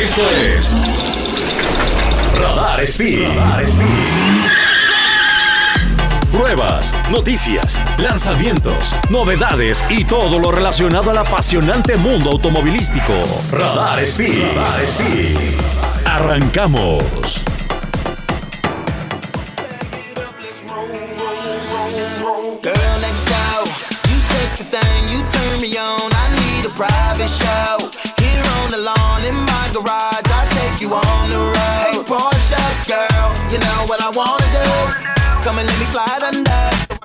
Esto es Radar Speed. Radar Speed. Pruebas, noticias, lanzamientos, novedades y todo lo relacionado al apasionante mundo automovilístico. Radar Speed. Radar Speed. Arrancamos.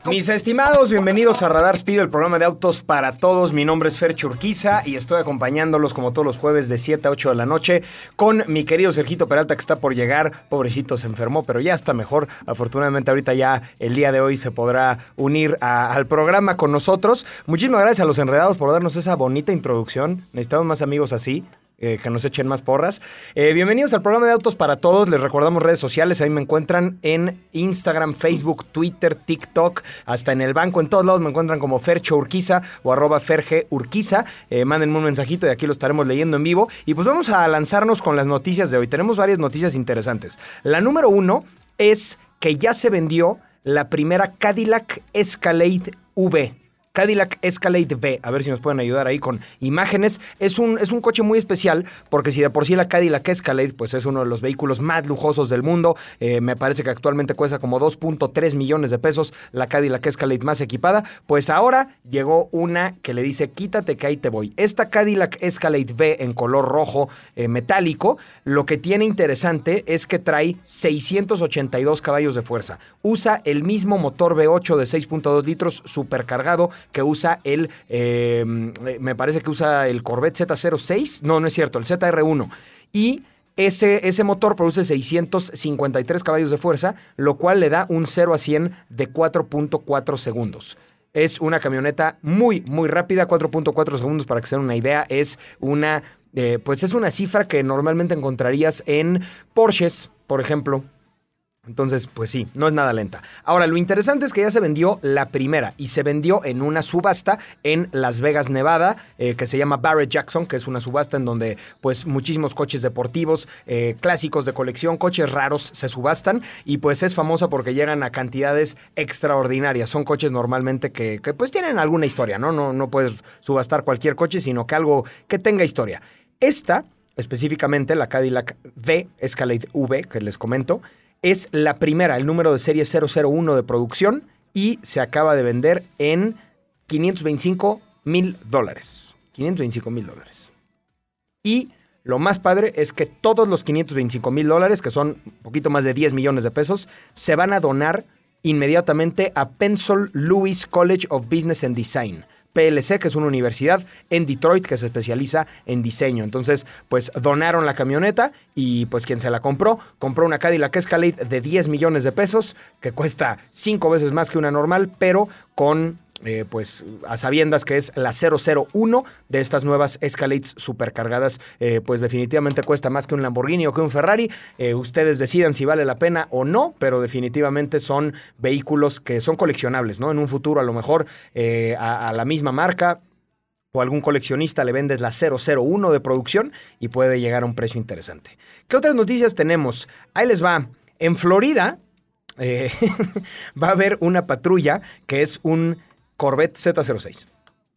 Mis estimados, bienvenidos a Radar Speed, el programa de autos para todos. Mi nombre es Fer Churquiza y estoy acompañándolos como todos los jueves de 7 a 8 de la noche con mi querido Sergito Peralta que está por llegar. Pobrecito, se enfermó, pero ya está mejor. Afortunadamente ahorita ya el día de hoy se podrá unir al programa con nosotros. Muchísimas gracias a los enredados por darnos esa bonita introducción. Necesitamos más amigos así. Eh, que nos echen más porras. Eh, bienvenidos al programa de Autos para Todos. Les recordamos redes sociales. Ahí me encuentran en Instagram, Facebook, Twitter, TikTok, hasta en el banco. En todos lados me encuentran como Fercho Urquiza o arroba Ferge Urquiza. Eh, mándenme un mensajito y aquí lo estaremos leyendo en vivo. Y pues vamos a lanzarnos con las noticias de hoy. Tenemos varias noticias interesantes. La número uno es que ya se vendió la primera Cadillac Escalade V. Cadillac Escalade V. A ver si nos pueden ayudar ahí con imágenes. Es un, es un coche muy especial porque si de por sí la Cadillac Escalade pues es uno de los vehículos más lujosos del mundo. eh, me parece que actualmente cuesta como 2.3 millones de pesos la Cadillac Escalade más equipada. Pues ahora llegó una que le dice quítate que ahí te voy. Esta Cadillac Escalade V en color rojo eh, metálico lo que tiene interesante es que trae 682 caballos de fuerza. Usa el mismo motor V8 de 6.2 litros supercargado que usa el, eh, me parece que usa el Corvette Z06, no, no es cierto, el ZR1. Y ese, ese motor produce 653 caballos de fuerza, lo cual le da un 0 a 100 de 4.4 segundos. Es una camioneta muy, muy rápida, 4.4 segundos para que se den una idea. Es una, eh, pues es una cifra que normalmente encontrarías en Porsches, por ejemplo, entonces, pues sí, no es nada lenta. Ahora, lo interesante es que ya se vendió la primera y se vendió en una subasta en Las Vegas, Nevada, eh, que se llama Barrett Jackson, que es una subasta en donde pues muchísimos coches deportivos, eh, clásicos de colección, coches raros se subastan y pues es famosa porque llegan a cantidades extraordinarias. Son coches normalmente que, que, pues tienen alguna historia, ¿no? ¿no? No puedes subastar cualquier coche, sino que algo que tenga historia. Esta, específicamente la Cadillac V, Escalade V, que les comento, es la primera, el número de serie 001 de producción y se acaba de vender en 525 mil dólares. 525 mil dólares. Y lo más padre es que todos los 525 mil dólares, que son un poquito más de 10 millones de pesos, se van a donar inmediatamente a Pencil Lewis College of Business and Design. PLC, que es una universidad en Detroit que se especializa en diseño. Entonces, pues donaron la camioneta y pues quien se la compró, compró una Cadillac Escalade de 10 millones de pesos, que cuesta cinco veces más que una normal, pero con eh, pues a sabiendas que es la 001 de estas nuevas Escalades supercargadas, eh, pues definitivamente cuesta más que un Lamborghini o que un Ferrari. Eh, ustedes decidan si vale la pena o no, pero definitivamente son vehículos que son coleccionables, ¿no? En un futuro a lo mejor a, la misma marca o algún coleccionista le vendes la 001 de producción y puede llegar a un precio interesante. ¿Qué otras noticias tenemos? Ahí les va. En Florida va a haber una patrulla que es un Corvette Z06.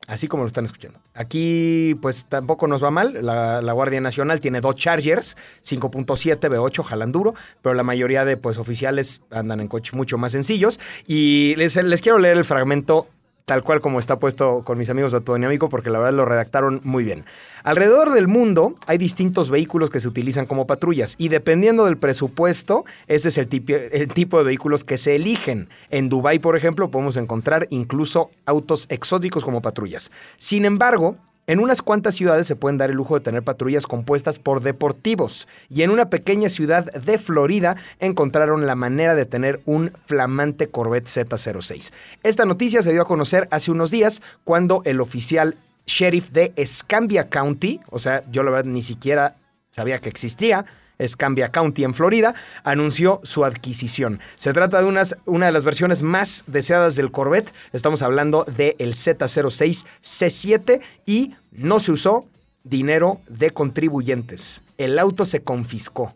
Así como lo están escuchando. Aquí, pues tampoco nos va mal. La, Guardia Nacional tiene dos Chargers, 5.7 V8, jalan duro, pero la mayoría de pues, oficiales andan en coches mucho más sencillos. Y les quiero leer el fragmento tal cual como está puesto con mis amigos de Autodinámico, porque la verdad lo redactaron muy bien. Alrededor del mundo hay distintos vehículos que se utilizan como patrullas y dependiendo del presupuesto, ese es el el tipo de vehículos que se eligen. En Dubái, por ejemplo, podemos encontrar incluso autos exóticos como patrullas. Sin embargo, en unas cuantas ciudades se pueden dar el lujo de tener patrullas compuestas por deportivos y en una pequeña ciudad de Florida encontraron la manera de tener un flamante Corvette Z06. Esta noticia se dio a conocer hace unos días cuando el oficial sheriff de Escambia County, o sea, yo la verdad ni siquiera sabía que existía, Escambia County en Florida, anunció su adquisición. Se trata de unas, una de las versiones más deseadas del Corvette. Estamos hablando del Z06 C7 y no se usó dinero de contribuyentes. El auto se confiscó.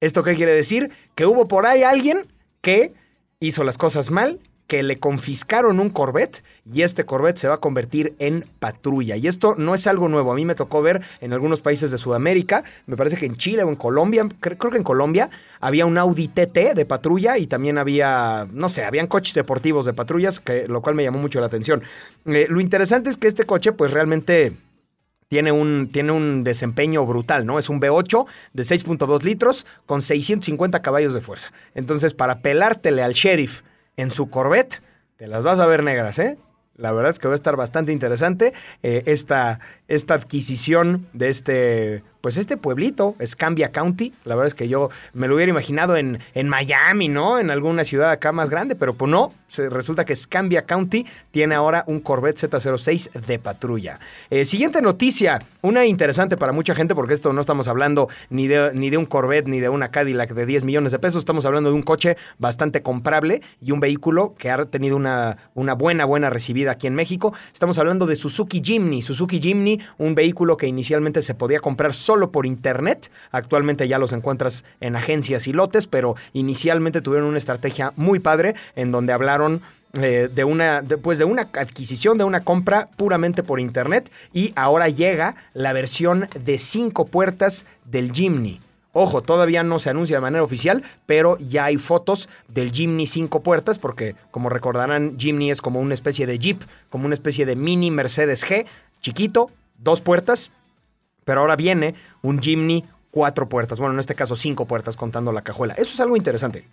¿Esto qué quiere decir? Que hubo por ahí alguien que hizo las cosas mal que le confiscaron un Corvette y este Corvette se va a convertir en patrulla. Y esto no es algo nuevo. A mí me tocó ver en algunos países de Sudamérica, me parece que en Chile o en Colombia, creo, que en Colombia había un Audi TT de patrulla y también había, no sé, habían coches deportivos de patrullas, que, lo cual me llamó mucho la atención. Eh, lo interesante es que este coche pues realmente... Tiene un, tiene un, desempeño brutal, ¿no? Es un V8 de 6.2 litros con 650 caballos de fuerza. Entonces, para pelártele al sheriff en su Corvette, te las vas a ver negras, ¿eh? La verdad es que va a estar bastante interesante eh, esta, esta adquisición de este pues este pueblito, Escambia County, la verdad es que yo me lo hubiera imaginado en, en Miami, ¿no? En alguna ciudad acá más grande, pero pues no, resulta que Escambia County tiene ahora un Corvette Z06 de patrulla. Eh, siguiente noticia, una interesante para mucha gente, porque esto no estamos hablando ni de, ni de un Corvette ni de una Cadillac de 10 millones de pesos, estamos hablando de un coche bastante comprable y un vehículo que ha tenido una, una buena, buena recibida aquí en México. Estamos hablando de Suzuki Jimny. Suzuki Jimny, un vehículo que inicialmente se podía comprar solo por internet. Actualmente ya los encuentras en agencias y lotes, pero inicialmente tuvieron una estrategia muy padre en donde hablaron eh, de una, pues de una adquisición, de una compra puramente por internet y ahora llega la versión de cinco puertas del Jimny. Ojo, todavía no se anuncia de manera oficial, pero ya hay fotos del Jimny cinco puertas, porque como recordarán, Jimny es como una especie de Jeep, como una especie de mini Mercedes G, chiquito, dos puertas, pero ahora viene un Jimny cuatro puertas. Bueno, en este caso cinco puertas contando la cajuela. Eso es algo interesante.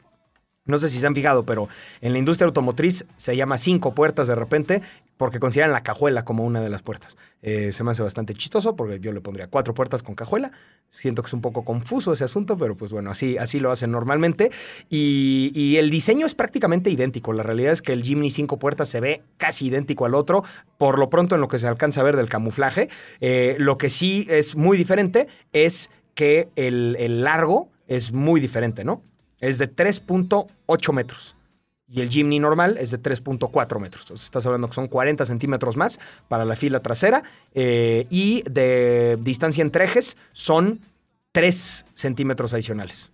No sé si se han fijado, pero en la industria automotriz se llama cinco puertas de repente porque consideran la cajuela como una de las puertas. Eh, se me hace bastante chistoso porque yo le pondría cuatro puertas con cajuela. Siento que es un poco confuso ese asunto, pero pues bueno, así, así lo hacen normalmente. Y, el diseño es prácticamente idéntico. La realidad es que el Jimny cinco puertas se ve casi idéntico al otro, por lo pronto en lo que se alcanza a ver del camuflaje. Eh, lo que sí es muy diferente es que el largo es muy diferente, ¿no? Es de 3.8 metros. Y el Jimny normal es de 3.4 metros. Entonces estás hablando que son 40 centímetros más para la fila trasera. Eh, y de distancia entre ejes son 3 centímetros adicionales.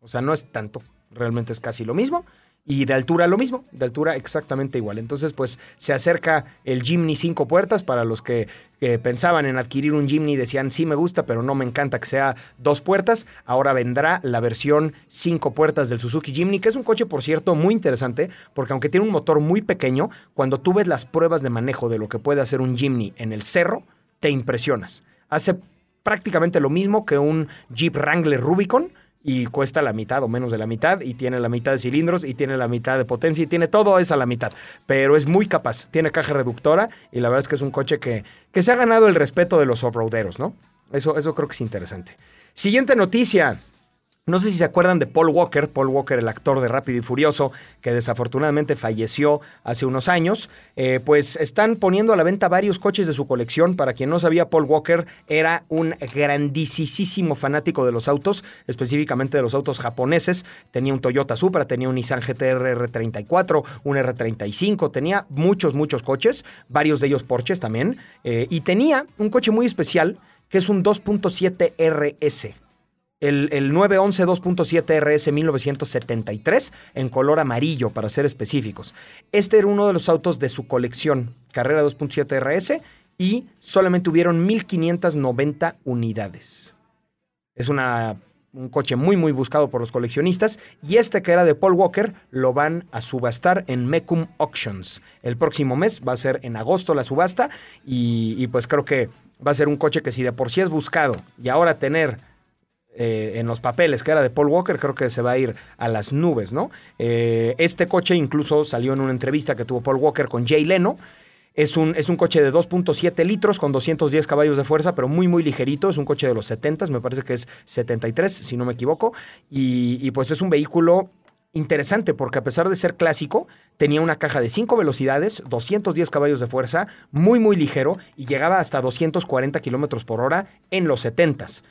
O sea, no es tanto. Realmente es casi lo mismo. Y de altura lo mismo, de altura exactamente igual. Entonces, pues se acerca el Jimny cinco puertas para los que, pensaban en adquirir un Jimny decían, sí me gusta, pero no me encanta que sea dos puertas. Ahora vendrá la versión cinco puertas del Suzuki Jimny, que es un coche, por cierto, muy interesante, porque aunque tiene un motor muy pequeño, cuando tú ves las pruebas de manejo de lo que puede hacer un Jimny en el cerro, te impresionas. Hace prácticamente lo mismo que un Jeep Wrangler Rubicon, y cuesta la mitad o menos de la mitad y tiene la mitad de cilindros y tiene la mitad de potencia y tiene todo eso a la mitad. Pero es muy capaz, tiene caja reductora y la verdad es que es un coche que, que se ha ganado el respeto de los off-roaderos, ¿no? Eso, eso creo que es interesante. Siguiente noticia. No sé si se acuerdan de Paul Walker, Paul Walker, el actor de Rápido y Furioso, que desafortunadamente falleció hace unos años. Eh, pues están poniendo a la venta varios coches de su colección. Para quien no sabía, Paul Walker era un grandísimo fanático de los autos, específicamente de los autos japoneses. Tenía un Toyota Supra, tenía un Nissan GTR R34, un R35, tenía muchos, muchos coches, varios de ellos Porsches también. Eh, y tenía un coche muy especial que es un 2.7 RS el, el 911 2.7 RS 1973 en color amarillo, para ser específicos. Este era uno de los autos de su colección, Carrera 2.7 RS, y solamente hubieron 1.590 unidades. Es una, un coche muy, muy buscado por los coleccionistas. Y este que era de Paul Walker lo van a subastar en Mecum Auctions. El próximo mes va a ser en agosto la subasta. Y, y pues creo que va a ser un coche que si de por sí es buscado y ahora tener eh, en los papeles que era de Paul Walker, creo que se va a ir a las nubes, ¿no? Eh, este coche incluso salió en una entrevista que tuvo Paul Walker con Jay Leno. Es un, es un coche de 2.7 litros con 210 caballos de fuerza, pero muy, muy ligerito. Es un coche de los 70, me parece que es 73, si no me equivoco. Y, pues es un vehículo interesante porque a pesar de ser clásico, tenía una caja de 5 velocidades, 210 caballos de fuerza, muy muy ligero y llegaba hasta 240 kilómetros por hora en los 70s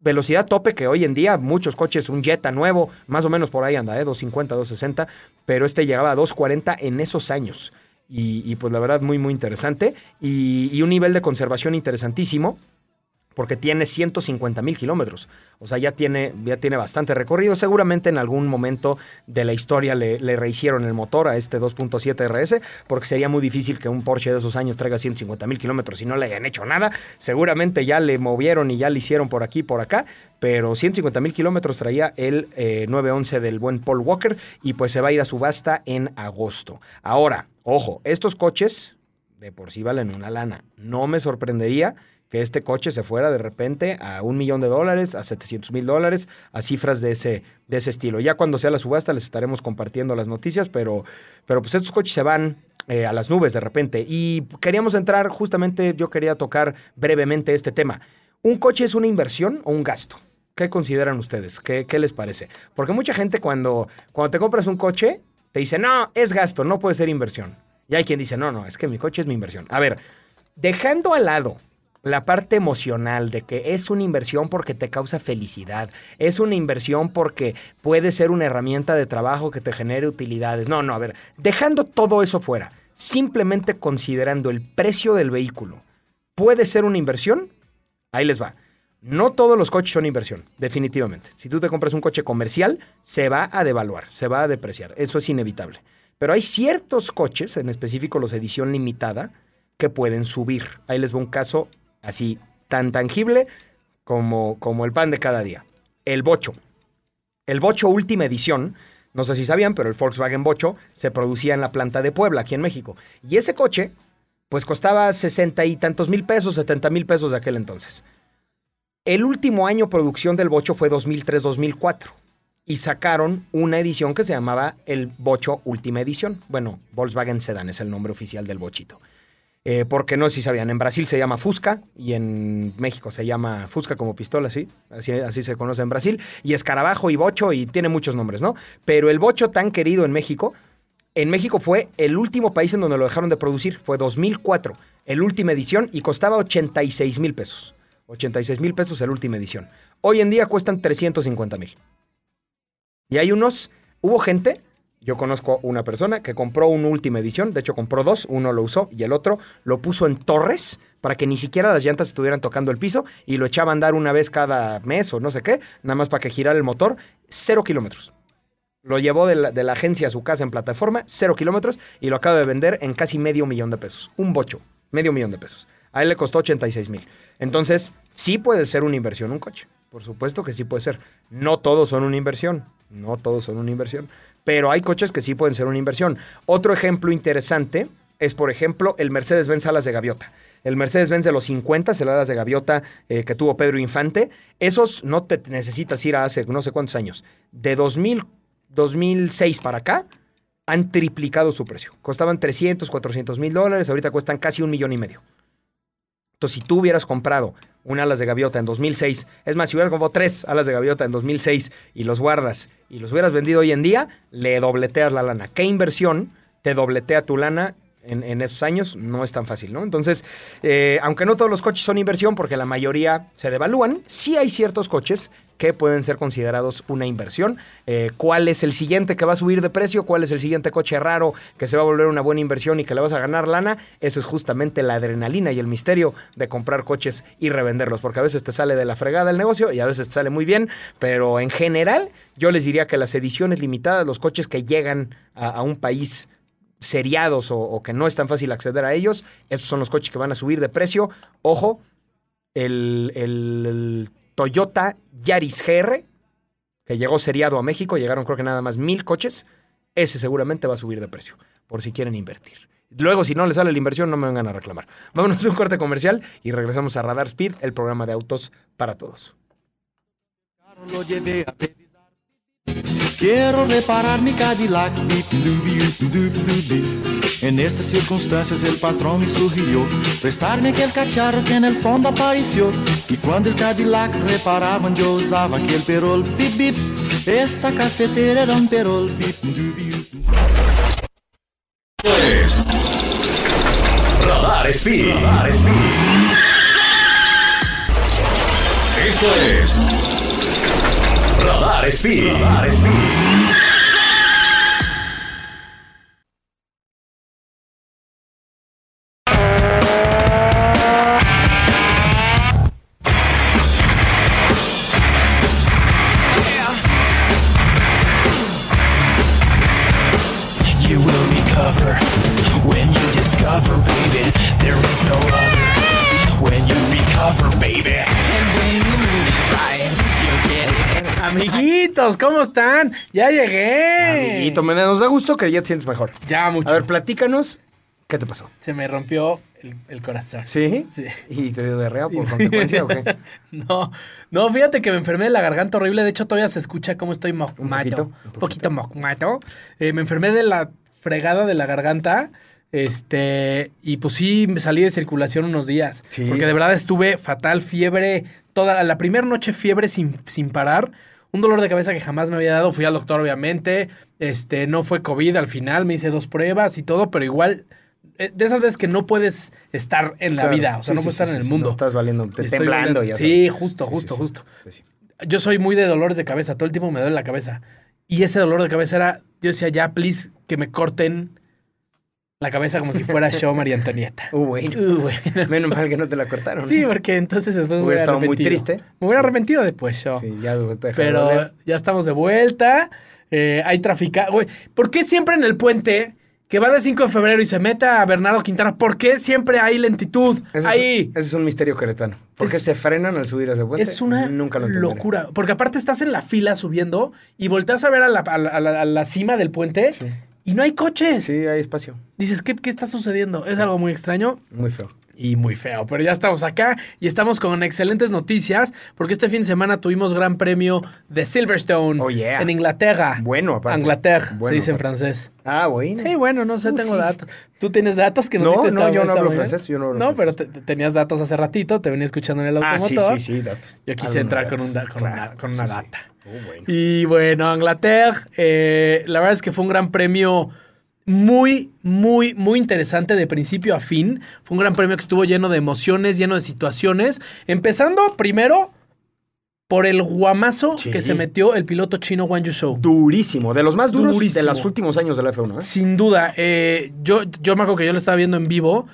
velocidad tope que hoy en día muchos coches, un Jetta nuevo, más o menos por ahí anda, ¿eh? 250, 260, pero este llegaba a 240 en esos años. y, pues la verdad muy muy interesante y un nivel de conservación interesantísimo porque tiene 150 mil kilómetros. O sea, ya tiene, ya tiene bastante recorrido. Seguramente en algún momento de la historia le, rehicieron el motor a este 2.7 RS, porque sería muy difícil que un Porsche de esos años traiga 150 mil kilómetros y no le hayan hecho nada. Seguramente ya le movieron y ya le hicieron por aquí, por acá, pero 150 mil kilómetros traía el eh, 911 del buen Paul Walker y pues se va a ir a subasta en agosto. Ahora, ojo, estos coches de por sí valen una lana. No me sorprendería que este coche se fuera de repente a un millón de dólares, a 700 mil dólares, a cifras de ese, de ese estilo. Ya cuando sea la subasta les estaremos compartiendo las noticias, pero, pero pues estos coches se van eh, a las nubes de repente. Y queríamos entrar, justamente yo quería tocar brevemente este tema. ¿Un coche es una inversión o un gasto? ¿Qué consideran ustedes? ¿Qué, qué les parece? Porque mucha gente cuando, cuando te compras un coche, te dice, no, es gasto, no puede ser inversión. Y hay quien dice, no, no, es que mi coche es mi inversión. A ver, dejando al lado la parte emocional de que es una inversión porque te causa felicidad, es una inversión porque puede ser una herramienta de trabajo que te genere utilidades. No, no, a ver, dejando todo eso fuera, simplemente considerando el precio del vehículo, ¿puede ser una inversión? Ahí les va. No todos los coches son inversión, definitivamente. Si tú te compras un coche comercial, se va a devaluar, se va a depreciar. Eso es inevitable. Pero hay ciertos coches, en específico los edición limitada, que pueden subir. Ahí les va un caso así tan tangible como, como el pan de cada día. El Bocho. El Bocho última edición, no sé si sabían, pero el Volkswagen Bocho se producía en la planta de Puebla, aquí en México. Y ese coche, pues costaba sesenta y tantos mil pesos, setenta mil pesos de aquel entonces. El último año producción del Bocho fue 2003-2004 y sacaron una edición que se llamaba el Bocho Última Edición. Bueno, Volkswagen Sedan es el nombre oficial del Bochito. Eh, porque no sé si sabían, en Brasil se llama Fusca y en México se llama Fusca como pistola, ¿sí? Así, así se conoce en Brasil. Y escarabajo y bocho y tiene muchos nombres, ¿no? Pero el bocho tan querido en México, en México fue el último país en donde lo dejaron de producir, fue 2004, el última edición y costaba 86 mil pesos. 86 mil pesos el última edición. Hoy en día cuestan 350 mil. Y hay unos, hubo gente yo conozco una persona que compró una última edición, de hecho compró dos, uno lo usó y el otro lo puso en torres para que ni siquiera las llantas estuvieran tocando el piso y lo echaba a andar una vez cada mes o no sé qué, nada más para que girara el motor, cero kilómetros. Lo llevó de la, agencia a su casa en plataforma, cero kilómetros, y lo acaba de vender en casi medio millón de pesos. Un bocho, medio millón de pesos. A él le costó 86 mil. Entonces, sí puede ser una inversión un coche. Por supuesto que sí puede ser. No todos son una inversión. No todos son una inversión. Pero hay coches que sí pueden ser una inversión. Otro ejemplo interesante es, por ejemplo, el Mercedes-Benz Alas de Gaviota. El Mercedes-Benz de los 50, el Alas de Gaviota eh, que tuvo Pedro Infante. Esos no te necesitas ir a hace no sé cuántos años. De 2000, 2006 para acá, han triplicado su precio. Costaban 300, 400 mil dólares, ahorita cuestan casi un millón y medio. Entonces, si tú hubieras comprado un alas de gaviota en 2006, es más, si hubieras comprado tres alas de gaviota en 2006 y los guardas y los hubieras vendido hoy en día, le dobleteas la lana. ¿Qué inversión te dobletea tu lana en, esos años no es tan fácil, ¿no? Entonces, eh, aunque no todos los coches son inversión, porque la mayoría se devalúan, sí hay ciertos coches que pueden ser considerados una inversión. Eh, ¿Cuál es el siguiente que va a subir de precio? ¿Cuál es el siguiente coche raro que se va a volver una buena inversión y que le vas a ganar lana? Eso es justamente la adrenalina y el misterio de comprar coches y revenderlos, porque a veces te sale de la fregada el negocio y a veces te sale muy bien, pero en general yo les diría que las ediciones limitadas, los coches que llegan a, a un país seriados o, que no es tan fácil acceder a ellos, estos son los coches que van a subir de precio. Ojo, el, el, el Toyota Yaris GR, que llegó seriado a México, llegaron creo que nada más mil coches, ese seguramente va a subir de precio, por si quieren invertir. Luego, si no les sale la inversión, no me vengan a reclamar. Vámonos a un corte comercial y regresamos a Radar Speed, el programa de autos para todos. Quiero reparar mi Cadillac. En estas circunstancias el patrón me sugirió prestarme aquel cacharro que en el fondo apareció. Y cuando el Cadillac reparaban yo usaba aquel perol bip bip. Esa cafetera era un perol bip Pues Radar Speed. Radar Speed. Esto es Radar Speed. Radar Speed. Ya llegué. Amiguito, me nos da gusto que ya te sientes mejor. Ya mucho. A ver, platícanos, ¿qué te pasó? Se me rompió el, el corazón. ¿Sí? Sí. ¿Y te dio diarrea por consecuencia o qué? No, no, fíjate que me enfermé de la garganta horrible. De hecho, todavía se escucha cómo estoy Un mocmato. poquito, Un un poquito mocmato. Eh, me enfermé de la fregada de la garganta. Este, y pues sí, me salí de circulación unos días. Sí. Porque de verdad estuve fatal, fiebre, toda la primera noche fiebre sin, sin parar. Un dolor de cabeza que jamás me había dado. Fui al doctor, obviamente. Este, no fue COVID al final. Me hice dos pruebas y todo, pero igual, eh, de esas veces que no puedes estar en la Claro. vida. O sea, Sí, no puedes sí, estar sí, en el mundo. no estás valiendo, te Estoy temblando ya. Sí, justo, justo, justo. Pues. Yo soy muy de dolores de cabeza. Todo el tiempo me duele la cabeza. Y ese dolor de cabeza era, yo decía, ya, please, que me corten la cabeza como si fuera show María Antonieta. Uh, bueno. Uh, bueno. Menos mal que no te la cortaron. Sí, porque entonces después me Hubiera estado muy triste. Me hubiera Sí. arrepentido después yo. Sí, ya te de Pero ya estamos de vuelta. Eh, hay trafica. Güey, ¿por qué siempre en el puente que va de 5 de febrero y se mete a Bernardo Quintana, por qué siempre hay lentitud? Ese es- Ahí. ese es un misterio queretano. ¿Por qué Es- se frenan al subir a ese puente? Es una Nunca lo entenderé. locura. Porque aparte estás en la fila subiendo y volteas a ver a la, a la- a la- a la cima del puente Sí. Y no hay coches. Sí, hay espacio. Dices, ¿qué, ¿qué está sucediendo? Es algo muy extraño Muy feo. Y muy feo. Pero ya estamos acá y estamos con excelentes noticias porque este fin de semana tuvimos gran premio de Silverstone Oh, yeah. en Inglaterra. Bueno, aparte. Inglaterra, Bueno, se dice en francés. Ah, bueno. Sí, bueno, no sé, Uh, tengo sí. datos. ¿Tú tienes datos que nos No, no, yo no hablo mañana? francés, yo no hablo No, pero francés. te- te- tenías datos hace ratito, te venía escuchando en el Ah, sí, automotor. sí, sí, datos. Yo quise Algunos entrar datos. con, un da- con Claro, una, con una sí. data. Oh, bueno. Y bueno, Inglaterra, eh, la verdad es que fue un gran premio muy, muy, muy interesante de principio a fin. Fue un gran premio que estuvo lleno de emociones, lleno de situaciones. Empezando primero por el guamazo Sí. que se metió el piloto chino Wang Yuzhou. Durísimo. De los más duros Durísimo. de los últimos años de la F1. ¿eh? Sin duda, eh, yo, yo me acuerdo que yo lo estaba viendo en vivo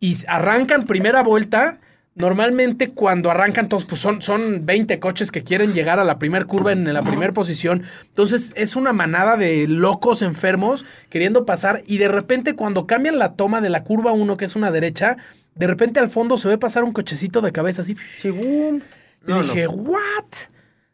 y arrancan primera vuelta. Normalmente cuando arrancan todos, pues son, son 20 coches que quieren llegar a la primera curva en la primera posición. Entonces es una manada de locos enfermos queriendo pasar y de repente cuando cambian la toma de la curva 1, que es una derecha, de repente al fondo se ve pasar un cochecito de cabeza así. Sí, boom. Y No, dije, ¿what?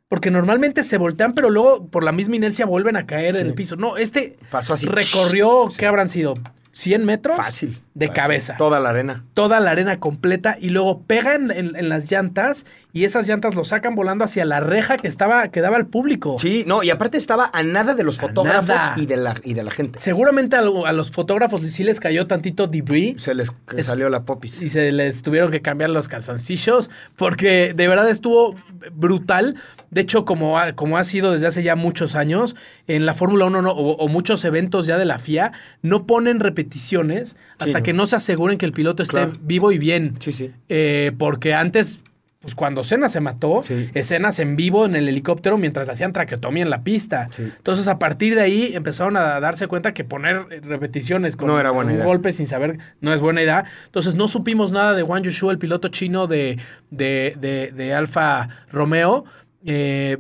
Porque normalmente se voltean, pero luego por la misma inercia vuelven a caer en el piso. No, este Pasó así. recorrió, ¿qué habrán sido? ¿100 metros? Fácil. De Fácil. cabeza. Toda la arena. Toda la arena completa y luego pega en, las llantas y esas llantas lo sacan volando hacia la reja que estaba que daba al público. Sí, no, y aparte estaba a nada de los A fotógrafos nada. y de, la, y de la gente. Seguramente a, lo- a los fotógrafos sí les cayó tantito debris Se les Es- salió la popis. y se les tuvieron que cambiar los calzoncillos porque de verdad estuvo brutal. De hecho, como ha, como ha sido desde hace ya muchos años, en la Fórmula 1 no- o, o muchos eventos ya de la FIA no ponen repeticiones hasta que no se aseguren que el piloto esté Claro. vivo y bien. Sí, sí. Eh, porque antes, pues cuando Senna se mató, Sí. escenas en vivo en el helicóptero mientras hacían traqueotomía en la pista. Sí. Entonces, a partir de ahí empezaron a darse cuenta que poner eh, repeticiones con No era buena un idea. golpe sin saber no es buena idea. Entonces, no supimos nada de Wang Yushu, el piloto chino de, de, de, de Alfa Romeo. Eh,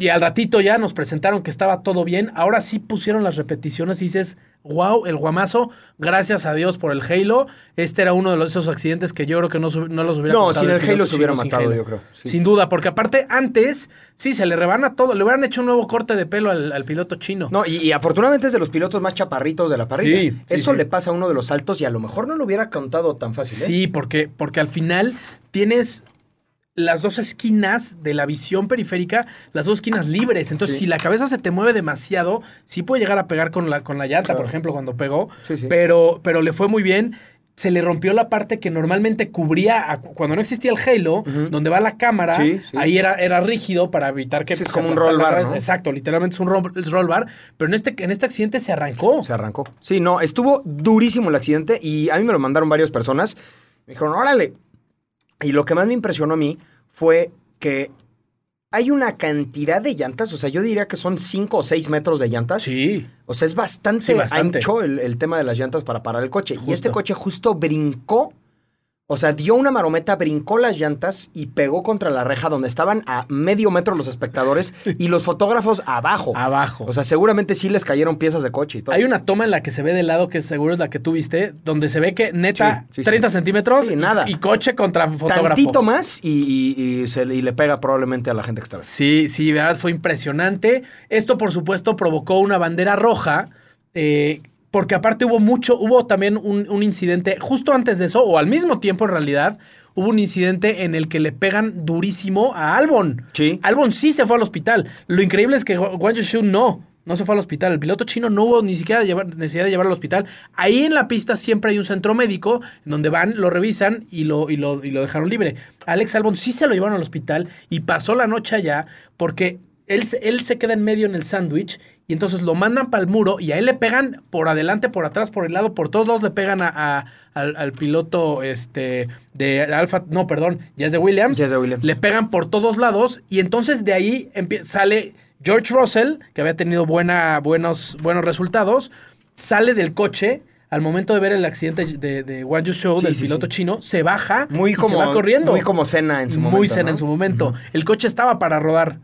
y al ratito ya nos presentaron que estaba todo bien. Ahora sí pusieron las repeticiones y dices, wow, el guamazo, gracias a Dios por el Halo. Este era uno de los, esos accidentes que yo creo que no, no los hubiera No, sin el Halo se hubiera matado, Halo. yo creo. Sí. Sin duda, porque aparte antes, sí, se le rebana todo. Le hubieran hecho un nuevo corte de pelo al, al piloto chino. No, y, y afortunadamente es de los pilotos más chaparritos de la parrilla. Sí, Eso sí. le pasa a uno de los altos y a lo mejor no lo hubiera contado tan fácil. ¿eh? Sí, porque, porque al final tienes las dos esquinas de la visión periférica, las dos esquinas libres. Entonces, Sí. si la cabeza se te mueve demasiado, sí puede llegar a pegar con la, con la llanta, Claro. por ejemplo, cuando pegó. Sí, sí. Pero, pero le fue muy bien. Se le rompió la parte que normalmente cubría, a- cuando no existía el Halo, donde va la cámara, ahí era, era rígido para evitar que es como un roll bar. ¿no? Exacto, literalmente es un roll, es roll bar. Pero en este, en este accidente se arrancó. Se arrancó. Sí, no, estuvo durísimo el accidente y a mí me lo mandaron varias personas. Me dijeron, órale. Y lo que más me impresionó a mí fue que hay una cantidad de llantas, o sea, yo diría que son 5 o 6 metros de llantas. Sí. O sea, es bastante, Sí, bastante. ancho el, el tema de las llantas para parar el coche. Y este coche justo brincó. O sea, dio una marometa, brincó las llantas y pegó contra la reja donde estaban a medio metro los espectadores y los fotógrafos abajo. Abajo. O sea, seguramente sí les cayeron piezas de coche y todo. Hay una toma en la que se ve de lado, que seguro es la que tú viste, donde se ve que neta Sí, sí, sí. 30 centímetros y- nada. Y, coche contra fotógrafo. Tantito más y, y- y se, le pega probablemente a la gente que estaba. Sí, sí, verdad, fue impresionante. Esto, por supuesto, provocó una bandera roja. eh, porque aparte hubo mucho, hubo también un, un incidente justo antes de eso, o al mismo tiempo en realidad, hubo un incidente en el que le pegan durísimo a Albon. Sí. Albon sí se fue al hospital. Lo increíble es que Guan no. No se fue al hospital. El piloto chino no hubo ni siquiera llevar- necesidad de llevarlo al hospital. Ahí en la pista siempre hay un centro médico en donde van, lo revisan y lo, y lo, y lo dejaron libre. Alex Albon sí se lo llevaron al hospital y pasó la noche allá porque él, él se queda en medio en el sándwich y entonces lo mandan para el muro y a él le pegan por adelante, por atrás, por el lado, por todos lados le pegan a, a- al, al piloto este, de Alfa, no, perdón, ya es de Williams. Ya es de Williams. Le pegan por todos lados y entonces de ahí sale George Russell, que había tenido buena, buenos, buenos resultados, sale del coche. Al momento de ver el accidente de, de Wang Show, Sí, del sí, piloto sí. chino, se baja Muy y como, se va corriendo. Muy como cena en su momento. Muy cena ¿no? en su momento. El coche estaba para rodar.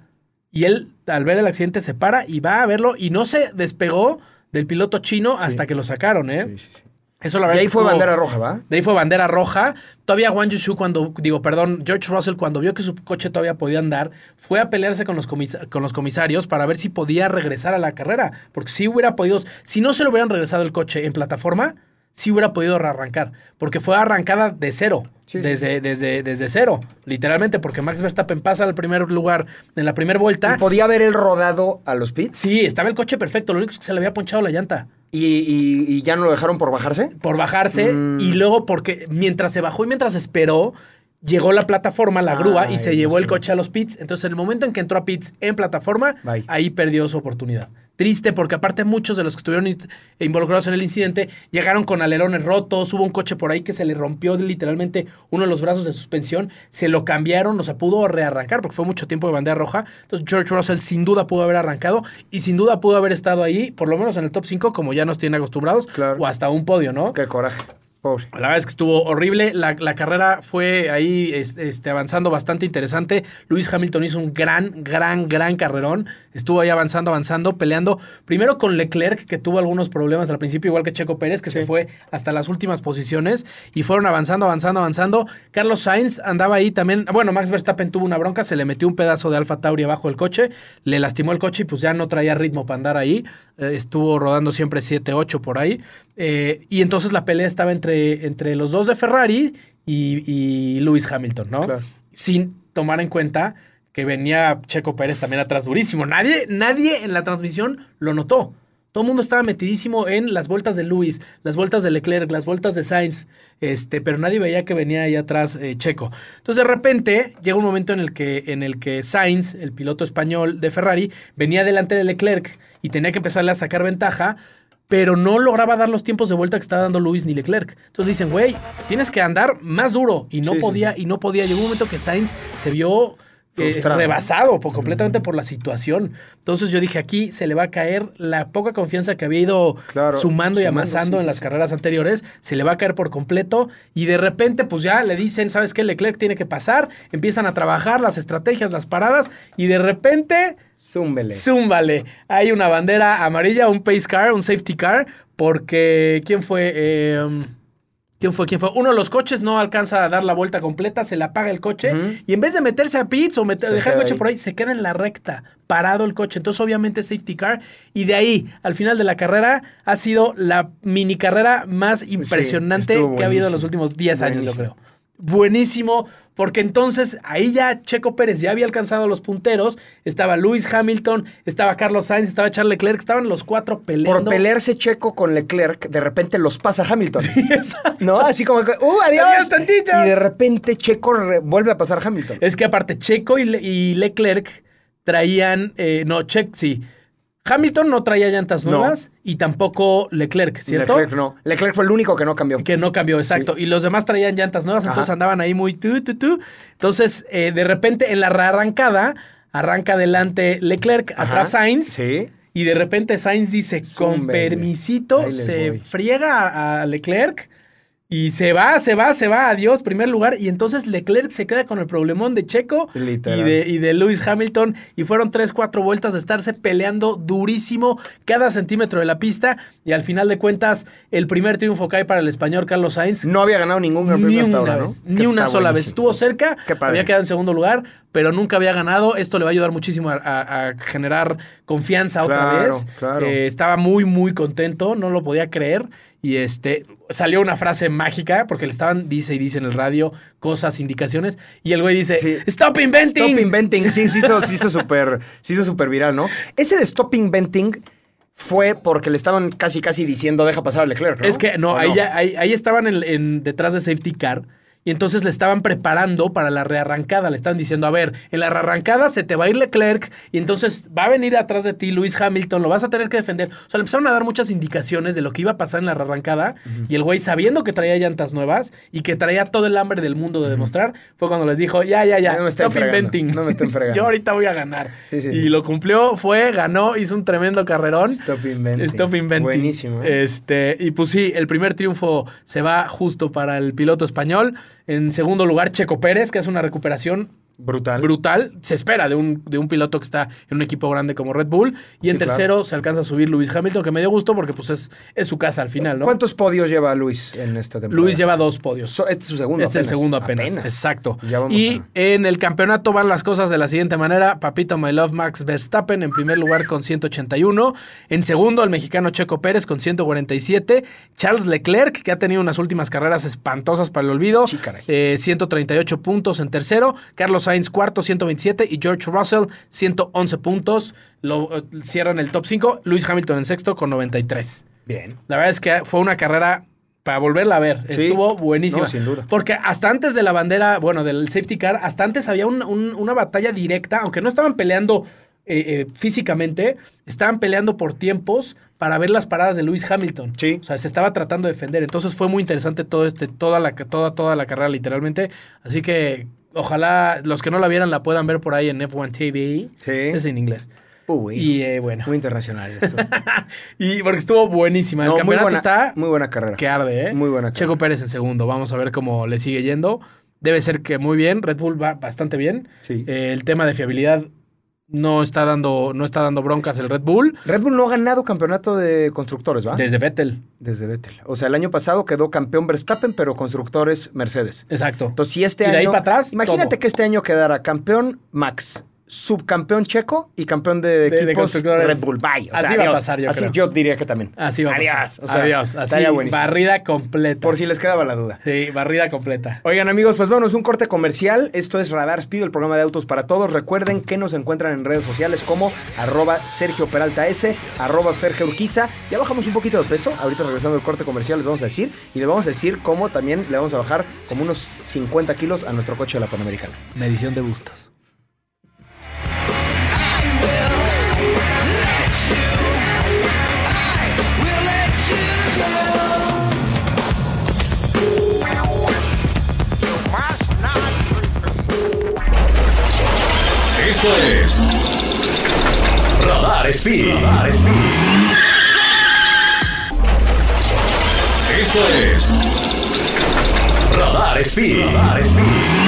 Y él, al ver el accidente, se para y va a verlo. Y no se despegó del piloto chino hasta que lo sacaron, ¿eh? Sí, sí, sí. Eso la Y verdad ahí es que fue bandera roja, ¿va? de ahí fue bandera roja. Todavía Wang Yushu cuando, digo, perdón, George Russell cuando vio que su coche todavía podía andar, fue a pelearse con los, comis- con los comisarios para ver si podía regresar a la carrera. Porque si hubiera podido, si no se le hubieran regresado el coche en plataforma, sí hubiera podido arrancar. Porque fue arrancada de cero. Sí, sí, desde, Desde, desde cero, literalmente, porque Max Verstappen pasa al primer lugar en la primera vuelta. ¿Y podía haber él rodado a los pits? Sí, estaba el coche perfecto, lo único es que se le había ponchado la llanta. ¿Y, y- y ya no lo dejaron por bajarse? por bajarse Mm. y luego porque mientras se bajó y mientras esperó, llegó la plataforma, la grúa, y se llevó el coche a los pits. Entonces, en el momento en que entró a pits en plataforma, Bye. ahí perdió su oportunidad. Triste porque aparte muchos de los que estuvieron in- involucrados en el incidente llegaron con alerones rotos, hubo un coche por ahí que se le rompió literalmente uno de los brazos de suspensión, se lo cambiaron, o sea, pudo rearrancar porque fue mucho tiempo de bandera roja. Entonces George Russell sin duda pudo haber arrancado y sin duda pudo haber estado ahí, por lo menos en el top 5 como ya nos tienen acostumbrados, Claro. o hasta un podio, ¿no? Qué coraje. Pobre. La verdad es que estuvo horrible. La, la carrera fue ahí es- este, avanzando bastante interesante. Lewis Hamilton hizo un gran, gran, gran carrerón. Estuvo ahí avanzando, avanzando, peleando. Primero con Leclerc, que tuvo algunos problemas al principio, igual que Checo Pérez, que se fue hasta las últimas posiciones. Y fueron avanzando, avanzando, avanzando. Carlos Sainz andaba ahí también. Bueno, Max Verstappen tuvo una bronca, se le metió un pedazo de Alfa Tauri abajo del coche, le lastimó el coche y pues ya no traía ritmo para andar ahí. Eh, estuvo rodando siempre 7-8 por ahí. Eh, y entonces la pelea estaba entre, entre los dos de Ferrari y, y Lewis Hamilton, ¿no? Claro. Sin tomar en cuenta que venía Checo Pérez también atrás durísimo. Nadie, nadie en la transmisión lo notó. Todo el mundo estaba metidísimo en las vueltas de Lewis, las vueltas de Leclerc, las vueltas de Sainz, este, pero nadie veía que venía ahí atrás eh, Checo. Entonces de repente llega un momento en el que, en el que Sainz, el piloto español de Ferrari, venía delante de Leclerc y tenía que empezarle a sacar ventaja, pero no lograba dar los tiempos de vuelta que estaba dando Lewis ni Leclerc. Entonces dicen, güey, tienes que andar más duro y no Sí, sí, podía sí. y no podía. Llegó un momento que Sainz se vio eh, rebasado por, completamente por la situación. Entonces yo dije, aquí se le va a caer la poca confianza que había ido Claro, sumando y amasando sí, en las sí. carreras anteriores, se le va a caer por completo y de repente pues ya le dicen, ¿sabes qué? Leclerc tiene que pasar, empiezan a trabajar las estrategias, las paradas y de repente, Zúmbele. zúmbale, hay una bandera amarilla, un pace car, un safety car, porque ¿quién fue? Eh, ¿Quién fue? ¿Quién fue? Uno de los coches no alcanza a dar la vuelta completa, se le apaga el coche y en vez de meterse a pits o meter- dejar el coche ahí. por ahí, se queda en la recta, parado el coche. Entonces, obviamente, safety car. Y de ahí, al final de la carrera, ha sido la mini carrera más impresionante que ha habido en los últimos 10 años, yo creo. Buenísimo, porque entonces ahí ya Checo Pérez ya había alcanzado los punteros. Estaba Lewis Hamilton, estaba Carlos Sainz, estaba Charles Leclerc, estaban los cuatro peleando. Por pelearse Checo con Leclerc, de repente los pasa Hamilton. ¿No? Así como que, ¡uh, adiós! Adiós, tantito. Y de repente Checo vuelve a pasar Hamilton. Es que aparte Checo y, Le- y Leclerc traían, eh, no, Checo, sí. Hamilton no traía llantas No. nuevas y tampoco Leclerc, ¿cierto? Leclerc no. Leclerc fue el único que no cambió. Que no cambió, exacto. Y los demás traían llantas nuevas, Ajá. entonces andaban ahí muy tú, tú, tú. Entonces, eh, de repente, en la rearrancada, arranca adelante Leclerc, Ajá. atrás Sainz. Sí. Y de repente Sainz dice, con permisito, se voy. friega a Leclerc Y se va, se va, se va, adiós, primer lugar. Y entonces Leclerc se queda con el problemón de Checo y de, y de Lewis Hamilton. Y fueron tres, cuatro vueltas de estarse peleando durísimo cada centímetro de la pista. Y al final de cuentas, el primer triunfo cae para el español Carlos Sainz. No había ganado ningún Gran Premio Ni hasta una ahora, vez, ¿no? ni Que una sola vez. Estuvo cerca, Qué padre. había quedado en segundo lugar, pero nunca había ganado. Esto le va a ayudar muchísimo a, a- a generar confianza otra Claro, vez. claro. Eh, estaba muy, muy contento, no lo podía creer. Y este salió una frase mágica, porque le estaban, dice y dice en el radio, cosas, indicaciones. Y el güey dice: Sí. ¡Stop inventing! Stop Inventing, sí, se hizo, súper se hizo súper viral, ¿no? Ese de Stop Inventing fue porque le estaban casi, casi diciendo deja pasar a Leclerc, ¿no? Es que no, ¿O ahí, ya- ahí, ahí estaban en, en- detrás de safety car. Y entonces le estaban preparando para la rearrancada. Le estaban diciendo, a ver, en la rearrancada se te va a ir Leclerc y entonces va a venir atrás de ti Luis Hamilton, lo vas a tener que defender. O sea, le empezaron a dar muchas indicaciones de lo que iba a pasar en la rearrancada. Y el güey, sabiendo que traía llantas nuevas y que traía todo el hambre del mundo de demostrar, fue cuando les dijo, ya, ya, ya, No me stop fregando, inventing. no me estén fregando. Yo ahorita voy a ganar. Sí, sí. Y lo cumplió, fue, ganó, hizo un tremendo carrerón. Stop Inventing. Stop inventing. Buenísimo. ¿eh? Este, y pues sí, el primer triunfo se va justo para el piloto español. En segundo lugar, Checo Pérez, que hace una recuperación Brutal. brutal. Se espera de un, de un piloto que está en un equipo grande como Red Bull. Y Sí, en claro. tercero se alcanza a subir Luis Hamilton, que me dio gusto porque pues es, es su casa al final, ¿no? ¿Cuántos podios lleva Luis en esta temporada? Luis lleva dos podios. So- este es su segundo es el segundo apenas. Exacto. Y a- en el campeonato van las cosas de la siguiente manera. Papito My Love Max Verstappen en primer lugar con 181. En segundo, el mexicano Checo Pérez con 147. Charles Leclerc, que ha tenido unas últimas carreras espantosas para el olvido. Sí, caray. eh, 138 puntos en tercero. Carlos Sainz cuarto, 127. Y George Russell, 111 puntos. Lo, eh, cierran el top 5. Luis Hamilton en sexto con 93. Bien. La verdad es que fue una carrera para volverla a ver. Sí. Estuvo buenísima. No, sin duda. Porque hasta antes de la bandera, bueno, del safety car, hasta antes había un- un- una batalla directa, aunque no estaban peleando eh, eh, físicamente, estaban peleando por tiempos para ver las paradas de Lewis Hamilton. Sí. O sea, se estaba tratando de defender. Entonces fue muy interesante todo este, toda la, toda, toda la carrera, literalmente. Así que ojalá los que no la vieran la puedan ver por ahí en F1 TV. Sí. Es en inglés. Uy. Y eh, bueno. Muy internacional esto. Y porque estuvo buenísima. El No, muy campeonato buena, está muy buena carrera. que arde, ¿eh? Muy buena carrera. Checo Pérez en segundo. Vamos a ver cómo le sigue yendo. Debe ser que muy bien. Red Bull va bastante bien. Sí. Eh, el tema de fiabilidad no está dando, no está dando broncas el Red Bull Red Bull no ha ganado campeonato de constructores, ¿va? desde Vettel. Desde Vettel. O sea, el año pasado quedó campeón Verstappen, pero constructores Mercedes. Exacto. Entonces, si este Y de año. ahí para atrás, Imagínate todo. que este año quedara campeón Max, subcampeón checo y campeón de, de equipos. Red Bull. Bye. O sea, Así va a adiós. pasar, yo Así creo. yo diría que también. Así va a Adiós. pasar. O sea, Adiós. Así, barrida completa. Por si les quedaba la duda. Sí, barrida completa. Oigan amigos, pues vámonos un corte comercial. Esto es Radar Speed, el programa de autos para todos. Recuerden que nos encuentran en redes sociales como arroba Sergio Peralta S, arroba Ferge Urquiza. Ya bajamos un poquito de peso. Ahorita regresando del corte comercial les vamos a decir. Y les vamos a decir cómo también le vamos a bajar como unos 50 kilos a nuestro coche de la Panamericana. Medición de bustos. Esto es Radar Speed. Radar Speed. Esto es Radar Speed. Radar Speed.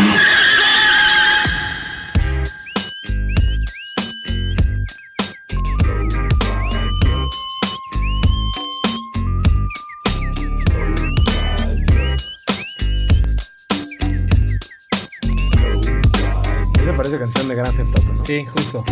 Sí, justo.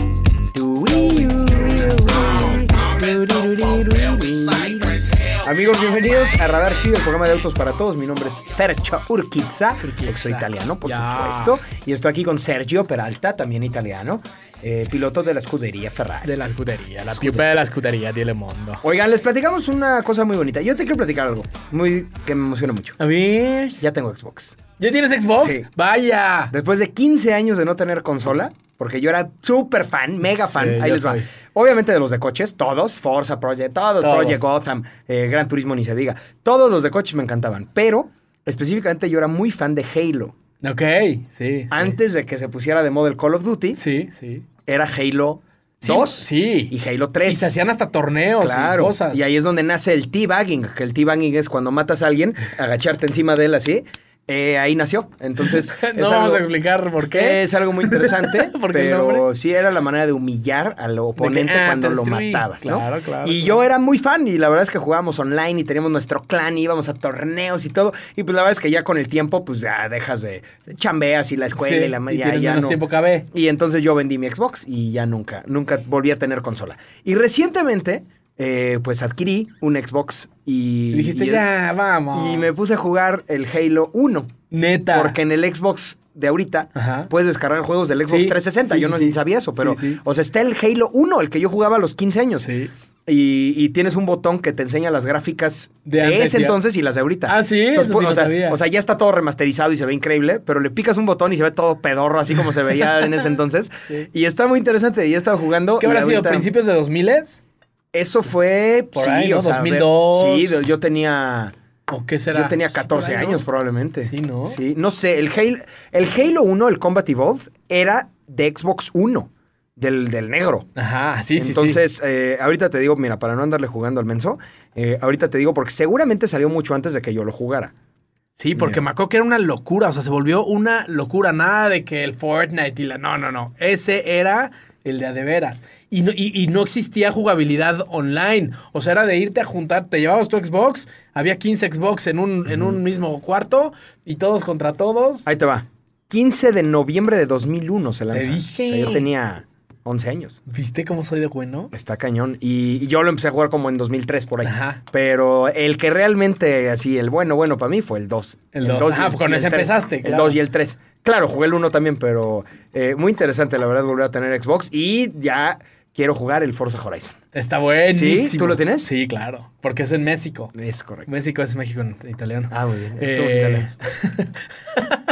Amigos, bienvenidos a Radar Speed, el programa de autos para todos. Mi nombre es Fercho Urquiza, porque soy italiano, por Ya. supuesto. Y estoy aquí con Sergio Peralta, también italiano, eh, piloto de la escudería Ferrari. De la escudería, la più bella escudería del mundo. Oigan, les platicamos una cosa muy bonita. Yo te quiero platicar algo muy que me emociona mucho. A ver. Ya tengo Xbox. ¿Ya tienes Xbox? Sí. Vaya. Después de 15 años de no tener consola, porque yo era súper fan, mega Sí, fan, ahí les va. soy. Obviamente de los de coches, todos, Forza Project, todos, Todos. Project Gotham, eh, Gran Turismo ni se diga. Todos los de coches me encantaban, pero específicamente yo era muy fan de Halo. Ok, sí. sí. Antes de que se pusiera de moda el Call of Duty, Sí, sí. era Halo Sí, 2 sí. y Halo 3. Y se hacían hasta torneos Claro. y cosas. Y ahí es donde nace el teabagging, que el teabagging es cuando matas a alguien, agacharte encima de él así. Eh, ahí nació. Entonces. no vamos algo- a explicar por qué. Es algo muy interesante, ¿Por qué el pero sí era la manera de humillar al oponente ah, cuando lo matabas, ¿no? Claro, claro, y claro. yo era muy fan y la verdad es que jugábamos online y teníamos nuestro clan y íbamos a torneos y todo. Y pues la verdad es que ya con el tiempo pues ya dejas de chambeas y la escuela Sí, y la y media tienes ya menos no. tiempo KB. Y entonces yo vendí mi Xbox y ya nunca, nunca volví a tener consola. Y recientemente eh, pues adquirí un Xbox y... Y dijiste, y- ya, vamos. Y me puse a jugar el Halo 1. Neta. Porque en el Xbox de ahorita Ajá. puedes descargar juegos del Xbox Sí, 360. sí, yo no sí. sabía eso, pero. O sea, está el Halo 1, el que yo jugaba a los 15 años. Sí. Y, y tienes un botón que te enseña las gráficas De ese entonces y las de ahorita. Ah, sí, eso sí pues, no o, sea, sabía. o sea, ya está todo remasterizado y se ve increíble, pero le picas un botón y se ve todo pedorro, así como se veía en ese entonces. Sí. Y está muy interesante. Y he estado jugando. ¿Qué habrá sido? ¿Principios de 2000 Eso fue. Por sí, ahí, ¿no? o sea, a ver, 2002. Sí, yo tenía. ¿O qué será? Yo tenía Sí, 14 por ahí, ¿no? años probablemente. Sí, ¿no? Sí, no sé, el Halo, el Halo 1, el Combat Evolved, era de Xbox 1, del, del negro. Ajá, sí, sí, sí. Entonces, eh, ahorita te digo, mira, para no andarle jugando al menso, eh, ahorita te digo porque seguramente salió mucho antes de que yo lo jugara. Sí, porque me acuerdo que era una locura, o sea, se volvió una locura, nada de que el Fortnite y la... No, no, no, ese era el de a de veras. Y no, y, y no existía jugabilidad online, o sea, era de irte a juntar, te llevabas tu Xbox, había 15 Xbox en un, en un mismo cuarto y todos contra todos. Ahí te va. 15 de noviembre de 2001 se lanza. dije. O sea, yo tenía 11 años. ¿Viste cómo soy de bueno? Está cañón. Y, y yo lo empecé a jugar como en 2003 por ahí. Ajá. Pero el que realmente, así, el bueno, bueno para mí fue el 2. El dos. Ah, con ese empezaste, El claro. 2 y el 3. Claro, jugué el 1 también, pero eh, muy interesante, la verdad, volver a tener Xbox. Y ya quiero jugar el Forza Horizon. Está buenísimo. ¿Sí? ¿Tú lo tienes? Sí, claro, porque es en México. Es correcto. México es México en italiano. Ah, muy bien. Eh, Somos italianos.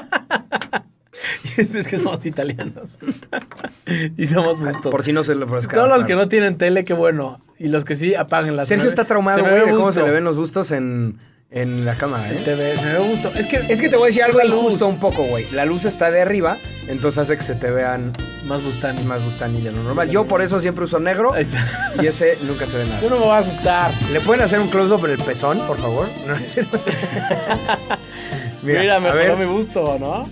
es que somos italianos. y somos justos. Por si no se lo Todos los que no tienen tele, qué bueno. Y los que sí, apaguen las Sergio está traumado, güey, de cómo se le ven los gustos en, en la cámara, ¿eh? Te ve- se me ve gusto. Es que, Es que te voy a decir algo injusto un poco, güey. La luz está de arriba, entonces hace que se te vean Más Bustani. más Bustani de lo normal. Yo por eso siempre uso negro Ahí está. y ese nunca se ve nada. Yo no me voy a asustar. ¿Le pueden hacer un close-up en el pezón, por favor? No, es cierto. Mira, mejoró mi gusto, ¿no?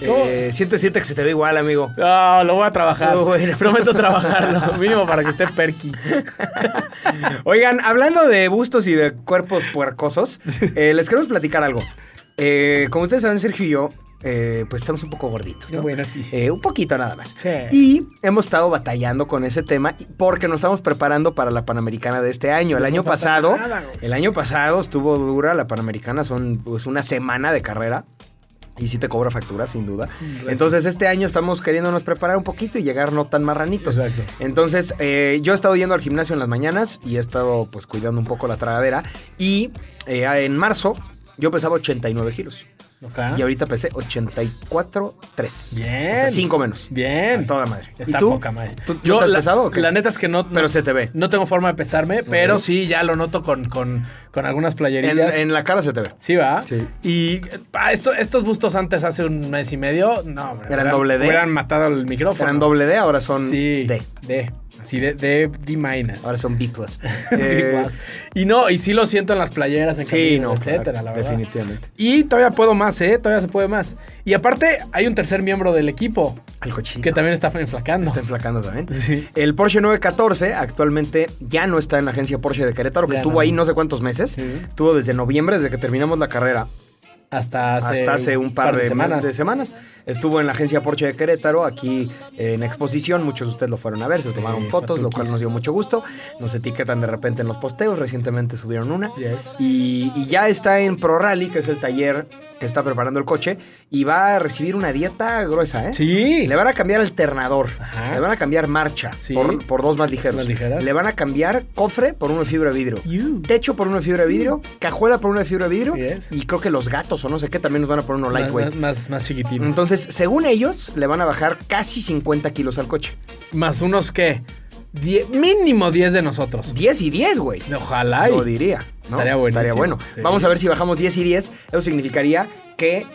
Eh, siente, siente que se te ve igual, amigo. No, lo voy a trabajar. Oh, bueno. Prometo trabajarlo. Mínimo para que esté perky. Oigan, hablando de bustos y de cuerpos puercosos, eh, les queremos platicar algo. Eh, como ustedes saben, Sergio y yo, eh, pues estamos un poco gorditos, ¿no? Bueno, sí. Un poquito nada más. Sí. Y hemos estado batallando con ese tema porque nos estamos preparando para la Panamericana de este año. El año pasado, nada, el año pasado estuvo dura la Panamericana, son pues, una semana de carrera. Y sí te cobra factura, sin duda. Entonces, este año estamos queriéndonos preparar un poquito y llegar no tan marranitos. Exacto. Entonces, eh, yo he estado yendo al gimnasio en las mañanas y he estado pues cuidando un poco la tragadera. Y eh, en marzo yo pesaba 89 kilos. Y ahorita pesé 84.3. Bien. O sea, 5 menos. Bien. A toda madre. Está ¿Y tú? poca madre. ¿Tú- tú te has la, pesado o qué? La neta es que no. Pero no- se te ve. No tengo forma de pesarme, pero sí ya lo noto con, con, con algunas playerillas. en la cara se te ve. Sí, va. Sí. Y ah, esto- estos bustos antes, hace un mes y medio, no, hombre, Eran doble D. Hubieran matado el micrófono. Eran doble D, ahora son sí, D. D. Así de, de D minus. Ahora son B plus. Eh. Y no, y sí lo siento en las playeras, en sí, no. etcétera, la verdad. Definitivamente. Y todavía puedo más, ¿eh? Todavía se puede más. Y aparte, hay un tercer miembro del equipo Al cochino. que también está enflacando. Está enflacando también. Sí. El Porsche 914 actualmente ya no está en la agencia Porsche de Querétaro, que Ya estuvo no. ahí no sé cuántos meses. Sí. Estuvo desde noviembre, desde que terminamos la carrera, Hasta hace, hasta hace un par, de, semanas. de semanas. Estuvo en la agencia Porsche de Querétaro, aquí en exposición. Muchos de ustedes lo fueron a ver, se tomaron fotos, lo cual nos dio mucho gusto. Nos etiquetan de repente en los posteos, recientemente subieron una. Yes. Y, y ya está en Pro Rally, que es el taller que está preparando el coche, y va a recibir una dieta gruesa, ¿eh? Sí. Le van a cambiar alternador, Ajá. le van a cambiar marcha Sí. por, por dos más ligeros. Más ligeras. Le van a cambiar cofre por uno de fibra de vidrio. You. Techo por uno de fibra de vidrio, cajuela por uno de fibra de vidrio Yes. y creo que los gatos o no sé qué también nos van a poner uno lightweight. más, más, más chiquitito. Entonces, según ellos, le van a bajar casi 50 kilos al coche. Más unos que. mínimo 10 de nosotros. 10 y 10, güey. Ojalá. y- Lo diría. ¿no? Estaría buenísimo. Estaría bueno. Sí. Vamos a ver si bajamos 10 y 10. Eso significaría que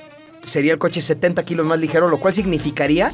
sería el coche 70 kilos más ligero, lo cual significaría